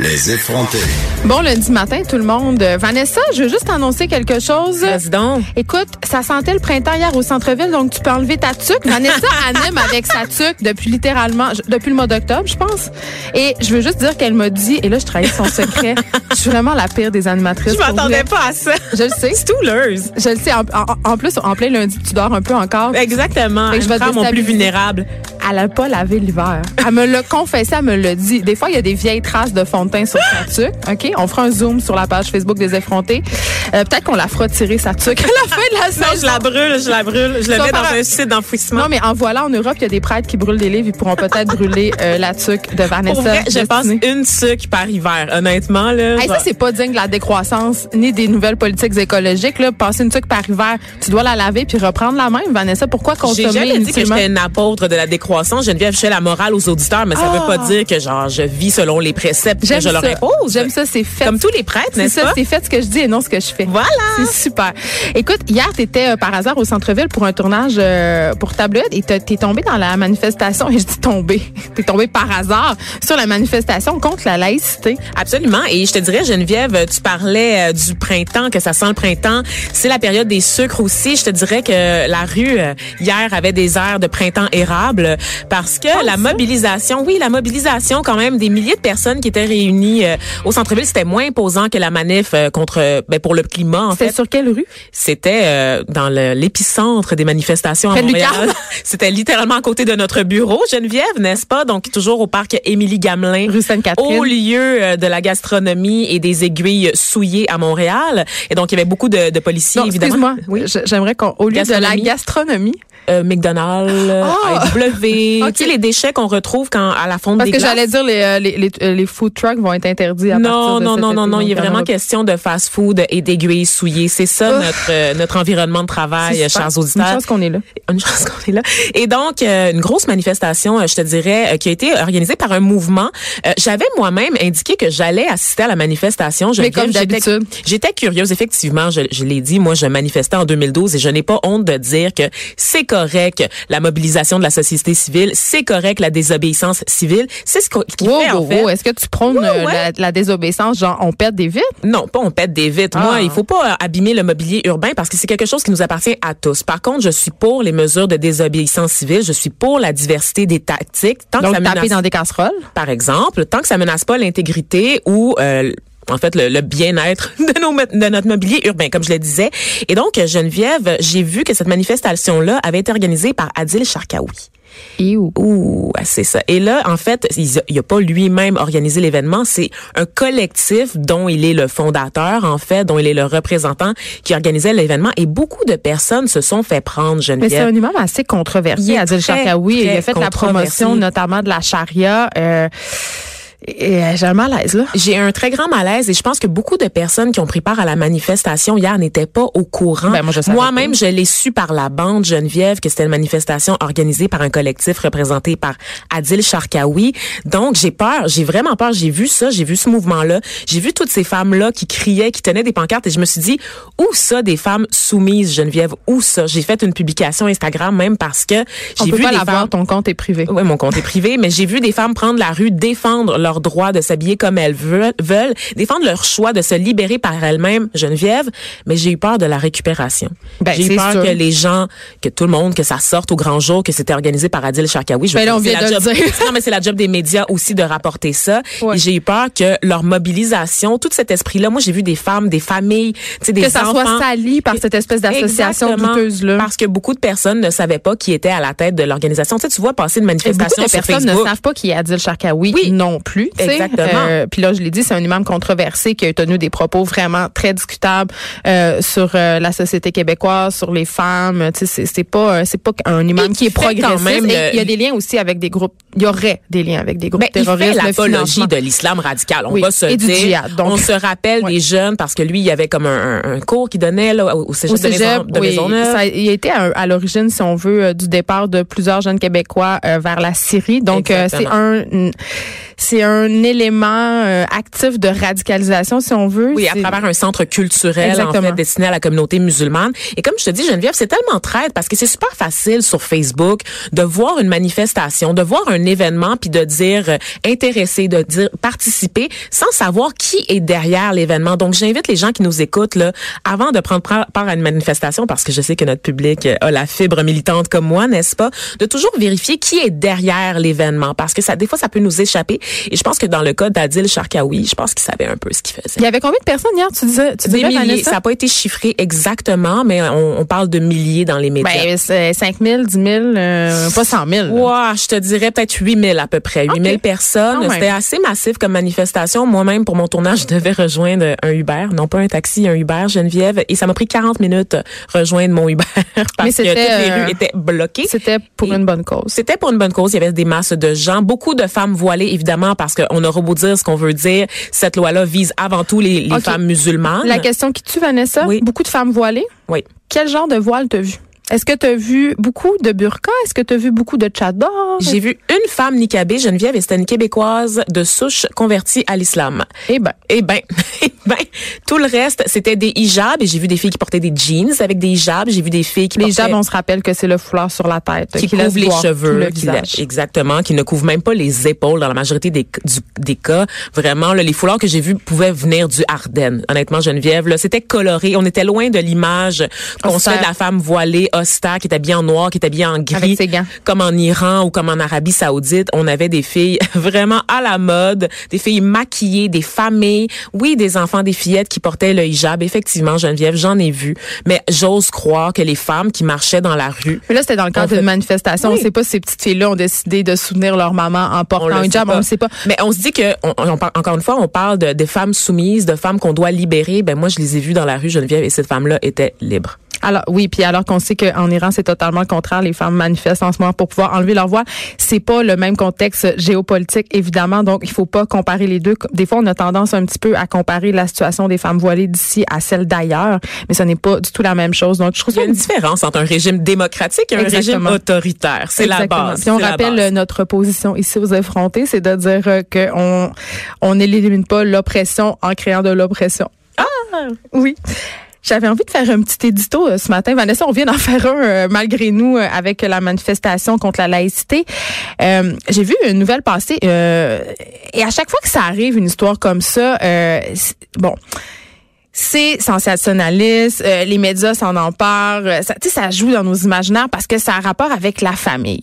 Les effrontés. Bon lundi matin, tout le monde. Euh, Vanessa, je veux juste annoncer quelque chose. Vas-y donc. Écoute, ça sentait le printemps hier au centre-ville, donc tu peux enlever ta tuque. Vanessa anime avec sa tuque depuis littéralement, depuis le mois d'octobre, je pense. Et je veux juste dire qu'elle m'a dit, et là, je trahis son secret, je suis vraiment la pire des animatrices. Je m'attendais pas à ça. Je le sais. L'heure. Je le sais. En, en- en plus, en plein lundi, tu dors un peu encore. Exactement. Fait que je vais mon plus vulnérable. Elle a pas lavé l'hiver. Elle me l'a confessé, elle me l'a dit. Des fois, il y a des vieilles traces de fond de teint sur sa tuque. OK? On fera un zoom sur la page Facebook des effrontés. Euh, Peut-être qu'on la fera tirer sa tuque à la fin de la Non, saison. je la brûle, je la brûle. Je le mets dans un site d'enfouissement. Non, mais en voilà, en Europe, il y a des prêtres qui brûlent des livres. Ils pourront peut-être brûler euh, la tuque de Vanessa. Pour vrai, je pense une sucre par hiver, honnêtement. Là, Hey, ça, c'est pas digne de la décroissance ni des nouvelles politiques écologiques. Là. Passer une tuque par hiver, tu dois la laver puis reprendre la même. Vanessa, pourquoi J'ai consommer jamais dit que j'étais une apôtre de la décroissance. Geneviève, je fais la morale aux auditeurs, mais ça Ah. veut pas dire que genre je vis selon les préceptes J'aime je leur ça. impose. J'aime ça, c'est fait. Comme tous les prêtres, C'est n'est-ce ça, pas? c'est fait ce que je dis et non ce que je fais. Voilà. C'est super. Écoute, hier, tu étais par hasard au centre-ville pour un tournage euh, pour Tabloïd et t'es t'es tombé dans la manifestation, et je dis tombé, t'es tombé par hasard sur la manifestation contre la laïcité. Absolument. Et je te dirais, Geneviève, tu parlais euh, du printemps, que ça sent le printemps. C'est la période des sucres aussi. Je te dirais que la rue, euh, hier, avait des airs de printemps érable parce que la mobilisation, oui, la mobilisation quand même des milliers de personnes qui étaient réunies euh, au centre-ville, c'était moins imposant que la manif euh, contre, euh, ben, pour le climat, en C'était fait. sur quelle rue? C'était euh, dans l'épicentre des manifestations à Près Montréal. Lucarne. C'était littéralement à côté de notre bureau, Geneviève, n'est-ce pas? Donc, toujours au parc Émilie Gamelin. Rue Sainte-Catherine. Au lieu de la gastronomie et des aiguilles souillées à Montréal. Et donc, il y avait beaucoup de, de policiers, Non, évidemment. excuse-moi. Oui, j'aimerais qu'on, au lieu de la Gastronomie. Euh, McDonald's, Ah! AEW, Ok. tu sais, les déchets qu'on retrouve quand à la fonte parce des que glaces. j'allais dire les, euh, les, les, euh, les food trucks vont être interdits à non, partir de non, non, non, non. Il est vraiment question de fast-food et d'aiguilles souillées. C'est ça Ouf. notre euh, notre environnement de travail, chers Une auditeurs. chance qu'on est là. Une chance qu'on est là. Et donc, euh, une grosse manifestation, je te dirais, euh, qui a été organisée par un mouvement. Euh, J'avais moi-même indiqué que j'allais assister à la manifestation. Je Mais comme d'habitude. J'étais curieuse, effectivement. Je, je l'ai dit, moi, je manifestais en 2012 et je n'ai pas honte de dire que c'est correct la mobilisation de la société civile, c'est correct la désobéissance civile. C'est ce qui Wow, fait, en wow, fait. wow. Est-ce que tu prônes Ouais, euh. La, la désobéissance, genre on pète des vitres? Non, pas on pète des vitres. Ah. Moi, il faut pas euh, abîmer le mobilier urbain parce que c'est quelque chose qui nous appartient à tous. Par contre, je suis pour les mesures de désobéissance civile. Je suis pour la diversité des tactiques. Tant Donc que ça taper menace, dans des casseroles? par exemple, tant que ça menace pas l'intégrité ou euh, en fait, le, le bien-être de, nos, de notre mobilier urbain, comme je le disais. Et donc, Geneviève, j'ai vu que cette manifestation-là avait été organisée par Adil Sharkawi. Où? Ouh, ouais, c'est ça. Et là, en fait, il n'a pas lui-même organisé l'événement. C'est un collectif dont il est le fondateur, en fait, dont il est le représentant qui organisait l'événement. Et beaucoup de personnes se sont fait prendre, Mais c'est Geneviève. un imam assez controversé, Adil Sharkawi. Il a fait la promotion notamment de la charia. Euh, et, euh, j'ai un malaise, là. J'ai un très grand malaise et je pense que beaucoup de personnes qui ont pris part à la manifestation hier n'étaient pas au courant. Ben, moi, je Moi-même, pas. je l'ai su par la bande Geneviève que c'était une manifestation organisée par un collectif représenté par Adil Sharkawi. Donc, j'ai peur, j'ai vraiment peur. J'ai vu ça, j'ai vu ce mouvement-là, j'ai vu toutes ces femmes-là qui criaient, qui tenaient des pancartes et je me suis dit, où ça des femmes soumises, Geneviève? Où ça? J'ai fait une publication Instagram même parce que j'ai peut vu pas des l'avoir, femmes... ton compte est privé. Oui, mon compte est privé, mais j'ai vu des femmes prendre la rue, défendre leur droit de s'habiller comme elles veulent, veulent, défendre leur choix de se libérer par elles-mêmes, Geneviève, mais j'ai eu peur de la récupération. Ben, j'ai eu peur sûr. que les gens, que tout le monde, que ça sorte au grand jour, que c'était organisé par Adil Sharkawi. Je Ben là, on c'est vient la de le job- dire. Non, mais c'est la job des médias aussi de rapporter ça. Ouais. Et j'ai eu peur que leur mobilisation, tout cet esprit-là, moi j'ai vu des femmes, des familles, des Que ça enfants. soit sali par cette espèce d'association Exactement. douteuse-là. Parce que beaucoup de personnes ne savaient pas qui était à la tête de l'organisation. Tu vois passer une Et beaucoup manifestation de sur personnes Facebook. ne savent pas qui est Adil Sharkawi Oui. non plus. Plus. Exactement. Euh, Puis là, je l'ai dit, c'est un imam controversé qui a tenu des propos vraiment très discutables euh, sur euh, la société québécoise, sur les femmes. C'est- pas, c'est pas un imam Et qui est progressiste. il y a des liens aussi avec des groupes. Il y aurait des liens avec des groupes Ben, il terroristes. fait le l'apologie de l'islam radical. On Oui, va se et du dire. djihad, donc. on se rappelle des jeunes parce que lui, il y avait comme un, un- un cours qu'il donnait là, au cégep, Au de, Maison, cégep, de oui, Maisonneuve. ça, il été à, à l'origine, si on veut, euh, du départ de plusieurs jeunes Québécois euh, vers la Syrie. Donc, euh, c'est un, c'est un élément euh, actif de radicalisation, si on veut. Oui, à travers un centre culturel en fait destiné à la communauté musulmane. Et comme je te dis, Geneviève, c'est tellement traite parce que c'est super facile sur Facebook de voir une manifestation, de voir un événement, puis de dire euh, intéressé, de dire participer, sans savoir qui est derrière l'événement. Donc, j'invite les gens qui nous écoutent là, avant de prendre part à une manifestation, parce que je sais que notre public euh, a la fibre militante comme moi, n'est-ce pas, de toujours vérifier qui est derrière l'événement, parce que ça, des fois, ça peut nous échapper. Et je pense que dans le cas d'Adil Sharkawi, je pense qu'il savait un peu ce qu'il faisait. Il y avait combien de personnes hier, tu disais? Tu Des disais, milliers. Vanessa? Ça n'a pas été chiffré exactement, mais on, on parle de milliers dans les médias. Ben, c'est 5 000, 10 000, euh, pas 100 000. là. Ouais, je te dirais peut-être 8000 à peu près. 8000 Ok. personnes. Même. C'était assez massif comme manifestation. Moi-même, pour mon tournage, je devais rejoindre un Uber. Non pas un taxi, un Uber, Geneviève. Et ça m'a pris 40 minutes rejoindre mon Uber parce Mais que toutes les euh, rues étaient bloquées. C'était pour Et- une bonne cause. C'était pour une bonne cause. Il y avait des masses de gens, beaucoup de femmes voilées, évidemment, parce qu'on aura beau dire ce qu'on veut dire. Cette loi-là vise avant tout les, femmes musulmanes. La question qui tue, Vanessa, Oui. beaucoup de femmes voilées? Oui. Quel genre de voile t'as vu? Est-ce que tu as vu beaucoup de burqa? Est-ce que tu as vu beaucoup de tchador? J'ai vu une femme niqabée, Geneviève, et c'était une québécoise de souche convertie à l'islam. Eh ben, Eh ben, eh ben, tout le reste, c'était des hijabs, et j'ai vu des filles qui portaient des jeans avec des hijabs, j'ai vu des filles qui les portaient... hijabs, on se rappelle que c'est le foulard sur la tête qui laisse couvrent les cheveux, le qui la- visage. exactement, qui ne couvrent même pas les épaules dans la majorité des, du- des cas. Vraiment, là, les foulards que j'ai vus pouvaient venir du Ardennes. Honnêtement, Geneviève, là, c'était coloré. On était loin de l'image qu'on se fait de la femme voilée, austère, qui est habillée en noir, qui est habillée en gris, Avec ses gants. comme en Iran ou comme en Arabie Saoudite. On avait des filles vraiment à la mode, des filles maquillées, des familles, oui, des enfants, des fillettes qui portaient le hijab. Effectivement, Geneviève, j'en ai vu. Mais j'ose croire que les femmes qui marchaient dans la rue Mais là, c'était dans le cadre d'une manifestation. Oui. On sait pas si ces petites filles-là ont décidé de soutenir leur maman en portant le un hijab. On ne sait pas. Mais on se dit que, on, on par- encore une fois, on parle de, des femmes soumises, de femmes qu'on doit libérer. Ben moi, je les ai vues dans la rue, Geneviève, et cette femme-là était libre. Alors oui, puis alors qu'on sait qu'en Iran c'est totalement le contraire, les femmes manifestent en ce moment pour pouvoir enlever leur voile. C'est pas le même contexte géopolitique évidemment, donc il faut pas comparer les deux. Des fois on a tendance un petit peu à comparer la situation des femmes voilées d'ici à celle d'ailleurs, mais ce n'est pas du tout la même chose. Donc je trouve Il y a une différence entre un régime démocratique et un Exactement. régime autoritaire. C'est la base. Puis on rappelle base. notre position ici aux effrontés, c'est de dire euh, que on on n'élimine pas l'oppression en créant de l'oppression. Ah oui. J'avais envie de faire un petit édito euh, ce matin. Vanessa, on vient d'en faire un euh, malgré nous euh, avec la manifestation contre la laïcité. Euh, J'ai vu une nouvelle passer euh, et à chaque fois que ça arrive, une histoire comme ça, euh, bon, c'est sensationnaliste, euh, les médias s'en emparent, euh, ça, ça joue dans nos imaginaires parce que ça a rapport avec la famille.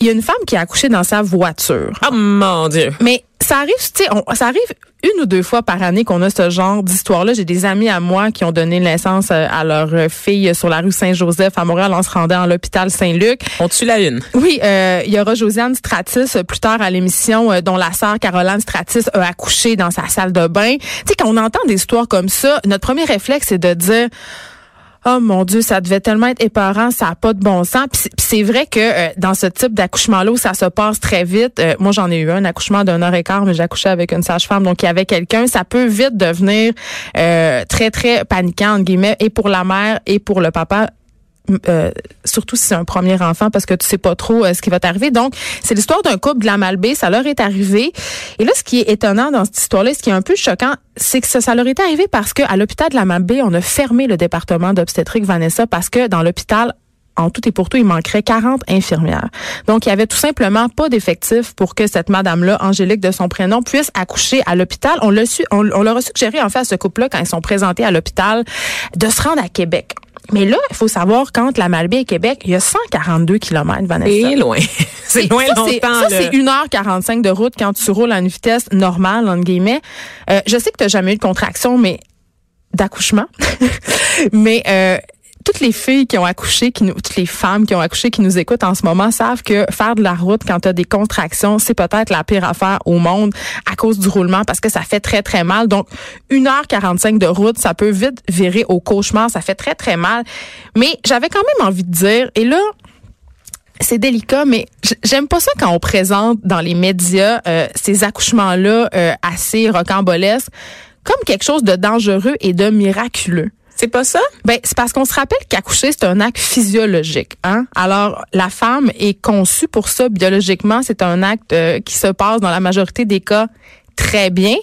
Il y a une femme qui a accouché dans sa voiture. Oh mon Dieu. Mais ça arrive, tu sais, on- ça arrive une ou deux fois par année qu'on a ce genre d'histoire-là. J'ai des amis à moi qui ont donné naissance euh, à leur euh, fille sur la rue Saint-Joseph à Montréal. On se rendait en l'hôpital Saint-Luc. On tue la une. Oui, euh, il y aura Josiane Stratis euh, plus tard à l'émission euh, dont la sœur Caroline Stratis a accouché dans sa salle de bain. Tu sais, quand on entend des histoires comme ça, notre premier réflexe, c'est de dire... Oh mon Dieu, ça devait tellement être épeurant, ça a pas de bon sens. Puis c'est- vrai que euh, dans ce type d'accouchement-là ça se passe très vite, euh, moi j'en ai eu un accouchement d'une heure et quart, mais j'ai accouché avec une sage-femme, donc il y avait quelqu'un, ça peut vite devenir euh, très très paniquant entre guillemets, et pour la mère et pour le papa. Euh, surtout si c'est un premier enfant parce que tu sais pas trop euh, ce qui va t'arriver. Donc, c'est l'histoire d'un couple de la Malbaie, ça leur est arrivé. Et là, ce qui est étonnant dans cette histoire-là, ce qui est un peu choquant, c'est que ça, leur est arrivé parce que à l'hôpital de la Malbaie, on a fermé le département d'obstétrique Vanessa parce que dans l'hôpital en tout et pour tout, il manquerait 40 infirmières. Donc, il y avait tout simplement pas d'effectifs pour que cette madame-là, Angélique de son prénom, puisse accoucher à l'hôpital. On on, on leur a suggéré, en fait, à ce couple-là, quand ils sont présentés à l'hôpital, de se rendre à Québec. Mais là, il faut savoir, quand la Malbaie et Québec, il y a 142 kilomètres, Vanessa. C'est loin. c'est loin Ça, longtemps. c'est- Ça, c'est 1h45 de route quand tu roules à une vitesse normale, entre guillemets. Euh, je sais que tu n'as jamais eu de contraction, mais d'accouchement. mais euh, toutes les filles qui ont accouché, qui nous, toutes les femmes qui ont accouché, qui nous écoutent en ce moment, savent que faire de la route quand tu as des contractions, c'est peut-être la pire affaire au monde à cause du roulement parce que ça fait très, très mal. Donc, 1h45 de route, ça peut vite virer au cauchemar. Ça fait très, très mal. Mais j'avais quand même envie de dire, et là, c'est délicat, mais j'aime pas ça quand on présente dans les médias euh, ces accouchements-là euh, assez rocambolesques comme quelque chose de dangereux et de miraculeux. C'est pas ça? Ben, c'est parce qu'on se rappelle qu'accoucher, c'est un acte physiologique. Hein? Alors, la femme est conçue pour ça biologiquement. C'est un acte euh, qui se passe dans la majorité des cas très bien.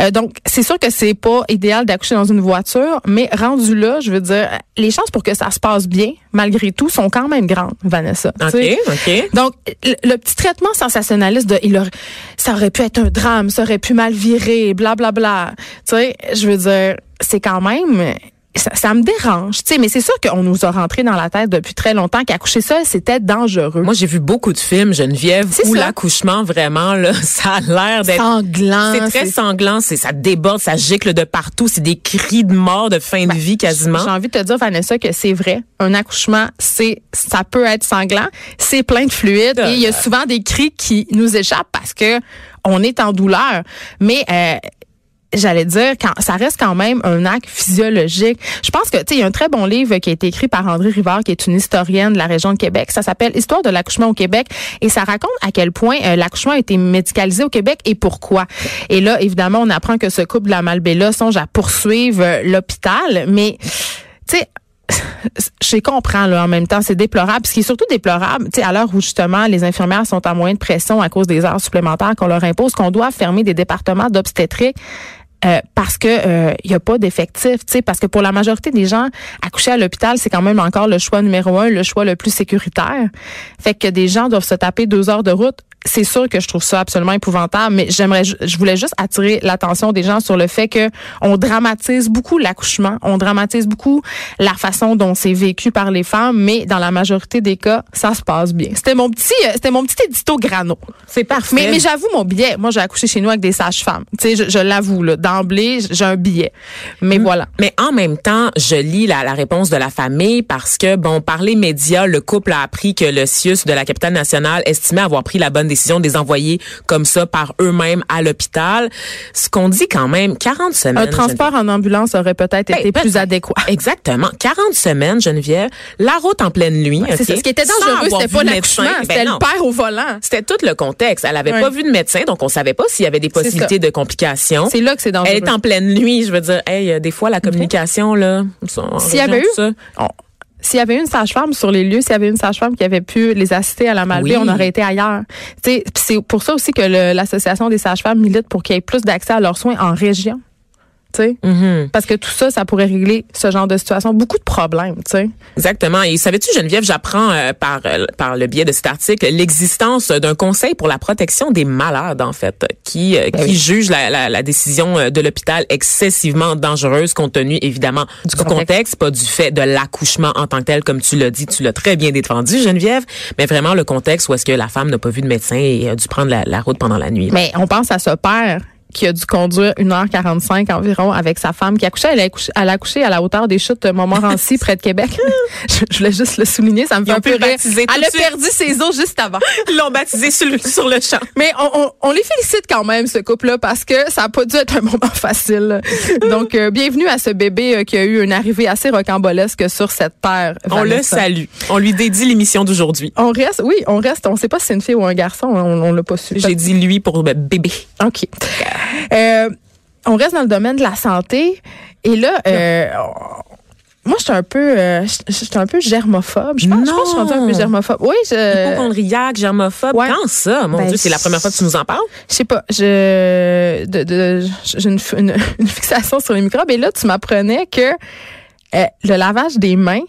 Euh, donc, c'est sûr que c'est pas idéal d'accoucher dans une voiture, mais rendu là, je veux dire, les chances pour que ça se passe bien, malgré tout, sont quand même grandes, Vanessa. OK, OK. Donc, le, petit traitement sensationnaliste de, il aurait, ça aurait pu être un drame, ça aurait pu mal virer, blablabla. Bla, bla. Tu sais, je veux dire, c'est quand même ça, me dérange, tu sais, mais c'est sûr qu'on nous a rentré dans la tête depuis très longtemps qu'accoucher seul, c'était dangereux. Moi, j'ai vu beaucoup de films, Geneviève, où l'accouchement, vraiment, là, ça a l'air d'être... Sanglant. C'est très sanglant, c'est, ça déborde, ça gicle de partout, c'est des cris de mort, de fin de ben, vie quasiment. J'ai envie de te dire, Vanessa, que c'est vrai. Un accouchement, c'est, ça peut être sanglant, c'est plein de fluides, et il y a souvent des cris qui nous échappent parce que on est en douleur. Mais euh, j'allais dire, quand, ça reste quand même un acte physiologique. Je pense que, tu sais, il y a un très bon livre qui a été écrit par André Rivard, qui est une historienne de la région de Québec. Ça s'appelle Histoire de l'accouchement au Québec et ça raconte à quel point euh, l'accouchement a été médicalisé au Québec et pourquoi. Et là, évidemment, on apprend que ce couple de la Malbella songe à poursuivre euh, l'hôpital, mais, tu sais, je comprends là en même temps, c'est déplorable. Ce qui est surtout déplorable, tu sais, à l'heure où justement les infirmières sont en moyen de pression à cause des heures supplémentaires qu'on leur impose, qu'on doit fermer des départements d'obstétrique euh, parce que il euh, y a pas d'effectifs, tu sais, parce que pour la majorité des gens, accoucher à l'hôpital, c'est quand même encore le choix numéro un, le choix le plus sécuritaire. Fait que des gens doivent se taper deux heures de route c'est sûr que je trouve ça absolument épouvantable, mais j'aimerais, je voulais juste attirer l'attention des gens sur le fait que on dramatise beaucoup l'accouchement, on dramatise beaucoup la façon dont c'est vécu par les femmes, mais dans la majorité des cas, ça se passe bien. C'était mon petit, euh, c'était mon petit édito grano. C'est parfait. Mais, mais j'avoue mon billet. Moi, j'ai accouché chez nous avec des sages-femmes. Tu sais, je, l'avoue là, d'emblée, j'ai un billet. Mais mm. voilà. Mais en même temps, je lis la, la réponse de la famille parce que bon, par les médias, le couple a appris que le CIUS de la capitale nationale estimait avoir pris la bonne décision de les envoyer comme ça par eux-mêmes à l'hôpital. Ce qu'on dit quand même, 40 semaines. Un transport en ambulance aurait peut-être ben, été plus adéquat. Exactement. 40 semaines, Geneviève. La route en pleine nuit. ça. Ce qui était dangereux, c'était pas l'accouchement, c'était ben le père au volant. C'était tout le contexte. Elle avait pas vu de médecin, donc on savait pas s'il y avait des possibilités de complications. C'est là que c'est dangereux. Elle est en pleine nuit. Je veux dire, hey, des fois, la communication, là, s'il y avait eu, ça, s'il y avait une sage-femme sur les lieux, s'il y avait une sage-femme qui avait pu les assister à la malbée, on aurait été ailleurs. C'est pour ça aussi que l'association des sages-femmes milite pour qu'il y ait plus d'accès à leurs soins en région. Mm-hmm. Parce que tout ça, ça pourrait régler ce genre de situation, beaucoup de problèmes. sais. Exactement. Et savais-tu, Geneviève, j'apprends euh, par euh, par le biais de cet article l'existence d'un conseil pour la protection des malades, en fait, qui euh, ben qui juge la, la, la décision de l'hôpital excessivement dangereuse, compte tenu évidemment du, contexte. pas du fait de l'accouchement en tant que tel, comme tu l'as dit, tu l'as très bien défendu, Geneviève, mais vraiment le contexte où est-ce que la femme n'a pas vu de médecin et a dû prendre la, la route pendant la nuit. Mais on pense à ce père qui a dû conduire 1h45 environ avec sa femme qui a couché. Elle a accouché, elle a accouché à la hauteur des chutes de Montmorency, près de Québec. je, voulais juste le souligner, ça me fait un peu rire. Elle a perdu ses os juste avant. Ils l'ont baptisé sur le, sur le champ. Mais on, on, on, les félicite quand même, ce couple-là, parce que ça n'a pas dû être un moment facile. Donc, euh, bienvenue à ce bébé euh, qui a eu une arrivée assez rocambolesque sur cette terre. On le salue. On lui dédie l'émission d'aujourd'hui. On reste, oui, on reste. On ne sait pas si c'est une fille ou un garçon. On, on l'a pas su. J'ai dit lui pour bébé. OK. Euh, on reste dans le domaine de la santé. Et là, euh, moi, je suis un peu, euh, je suis un peu germophobe. Je pense, je pense que je suis un peu germophobe. Oui, je. Hypochondriaque, germophobe. Quand ça, mon ben, Dieu, c'est la première fois que tu nous en parles? Je sais pas. Je, de, de, j'ai une, une, fixation sur les microbes. Et là, tu m'apprenais que le lavage des mains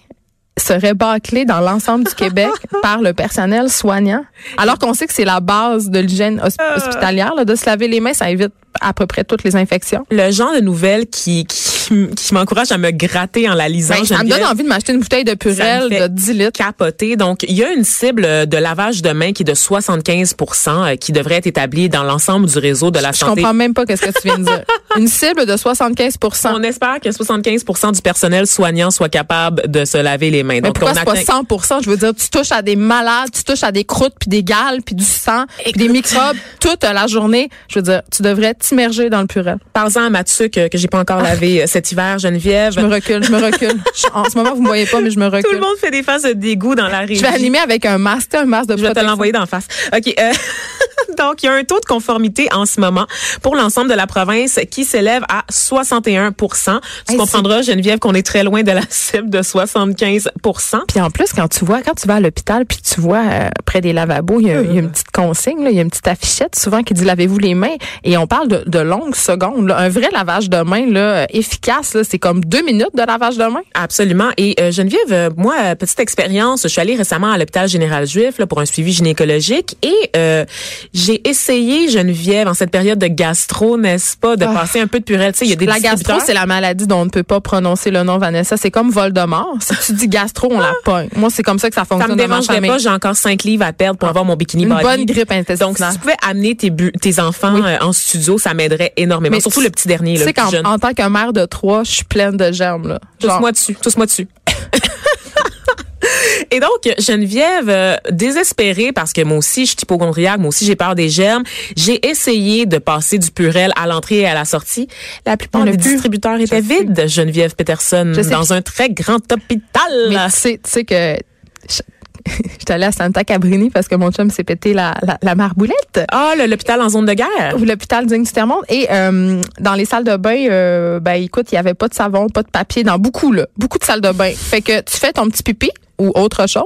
serait bâclé dans l'ensemble du Québec par le personnel soignant, alors qu'on sait que c'est la base de l'hygiène hospitalière, là, de se laver les mains, ça évite à peu près toutes les infections. Le genre de nouvelles qui, qui qui, qui m'encourage à me gratter en la lisant. Ben, ça me donne envie de m'acheter une bouteille de fait de 10 litres. capoté. Donc, il y a une cible de lavage de mains qui est de 75 euh, qui devrait être établie dans l'ensemble du réseau de la Je santé. comprends même pas qu'est-ce que tu viens de dire. Une cible de 75% On espère que 75% du personnel soignant soit capable de se laver les mains. Mais Donc, pourquoi on pas atteint- 100 Je veux dire, tu touches à des malades, tu touches à des croûtes, puis des gales, puis du sang, puis des microbes toute la journée. Je veux dire, tu devrais t'immerger dans le purel. Parle-en à Mathieu que, que j'ai pas encore lavé euh, cet hiver, Geneviève. Je me recule, je me recule. En ce moment, vous me voyez pas, mais je me recule. Tout le monde fait des faces de dégoût dans la régie. Je vais animer avec un masque, un masque de Je vais te l'envoyer d'en face. OK. euh, donc, il y a un taux de conformité en ce moment pour l'ensemble de la province qui s'élève à 61% Tu Hey, comprendras, Geneviève, qu'on est très loin de la cible de 75% Puis en plus, quand tu vois, quand tu vas à l'hôpital, puis tu vois euh, près des lavabos, il y, a, il y a une petite consigne, là, il y a une petite affichette souvent qui dit lavez-vous les mains. Et on parle de, de longues secondes. là. Un vrai lavage de main là, euh, efficace, là, c'est comme deux minutes de lavage de main. Absolument. Et euh, Geneviève, euh, moi, euh, petite expérience, je suis allée récemment à l'hôpital général juif là, pour un suivi gynécologique et euh, j'ai essayé, Geneviève, en cette période de gastro, n'est-ce pas, de Ah. passer un peu de purelle. Tu sais, il y a des La gastro, c'est la maladie dont on ne peut pas prononcer le nom, Vanessa. C'est comme Voldemort. Si tu dis gastro, on la pogne. Moi, c'est comme ça que ça Ça fonctionne me ma dérangerait famille. pas, j'ai encore cinq livres à perdre pour avoir mon bikini Une body. bonne grippe Donc, intestinale. si tu pouvais amener tes, bu- tes enfants Oui. euh, en studio, ça m'aiderait énormément. Mais Surtout le petit dernier, Tu sais en tant que mère de trois, je suis pleine de germes. Là. Tous-moi dessus, tous-moi dessus. Et donc, Geneviève, euh, désespérée parce que moi aussi, je suis hypochondriaque, moi aussi, j'ai peur des germes, j'ai essayé de passer du Purel à l'entrée et à la sortie. La plupart des distributeurs étaient Je sais. vides, Geneviève Peterson, Je sais. dans un très grand hôpital. Mais tu sais, tu sais que je- j'étais allée à Santa Cabrini parce que mon chum s'est pété la, la, la marboulette. Ah, l'hôpital en zone de guerre. ou l'hôpital digne du Terre-Monde. Et euh, dans les salles de bain, euh, ben écoute, il y avait pas de savon, pas de papier dans beaucoup là, beaucoup de salles de bain. Fait que tu fais ton petit pipi ou autre chose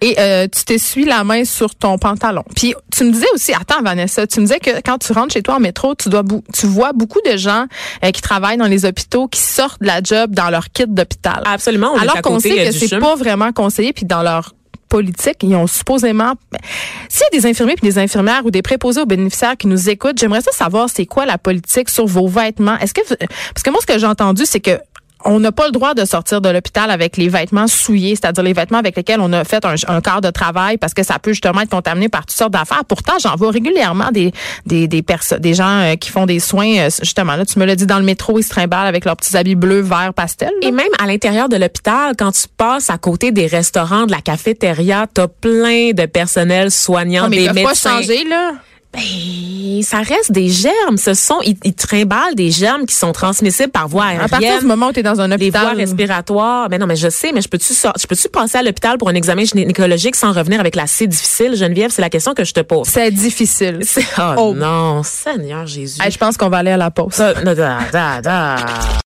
et euh, tu t'essuies la main sur ton pantalon. Puis tu me disais aussi, attends Vanessa, tu me disais que quand tu rentres chez toi en métro, tu dois tu vois beaucoup de gens euh, qui travaillent dans les hôpitaux qui sortent de la job dans leur kit d'hôpital. Absolument, on Alors qu'on sait que c'est pas vraiment conseillé, puis dans leur politique, ils ont supposément... S'il y a des infirmiers puis des infirmières ou des préposés aux bénéficiaires qui nous écoutent, j'aimerais ça savoir c'est quoi la politique sur vos vêtements. Est-ce que... vous- Parce que moi, ce que j'ai entendu, c'est que on n'a pas le droit de sortir de l'hôpital avec les vêtements souillés, c'est-à-dire les vêtements avec lesquels on a fait un, un quart de travail parce que ça peut justement être contaminé par toutes sortes d'affaires. Pourtant, j'en vois régulièrement des des des personnes, des gens euh, qui font des soins euh, justement là, tu me l'as dit dans le métro, ils se trimballent avec leurs petits habits bleus, verts, pastel. là. Et même à l'intérieur de l'hôpital, quand tu passes à côté des restaurants, de la cafétéria, t'as plein de personnel soignant, Ah, mais des ils médecins. pas changer là. Ben, ça reste des germes. Ce sont, ils, ils trimballent des germes qui sont transmissibles par voie À partir aérienne. du moment où tu es dans un les voies hôpital. respiratoires. Mais non, mais je sais, mais je peux-tu je peux-tu passer à l'hôpital pour un examen gynécologique sans revenir avec la C difficile, Geneviève? C'est la question que je te pose. C'est difficile. Oh, Oh. non, Seigneur Jésus. Hey, je pense qu'on va aller à la pause. Da, da, da.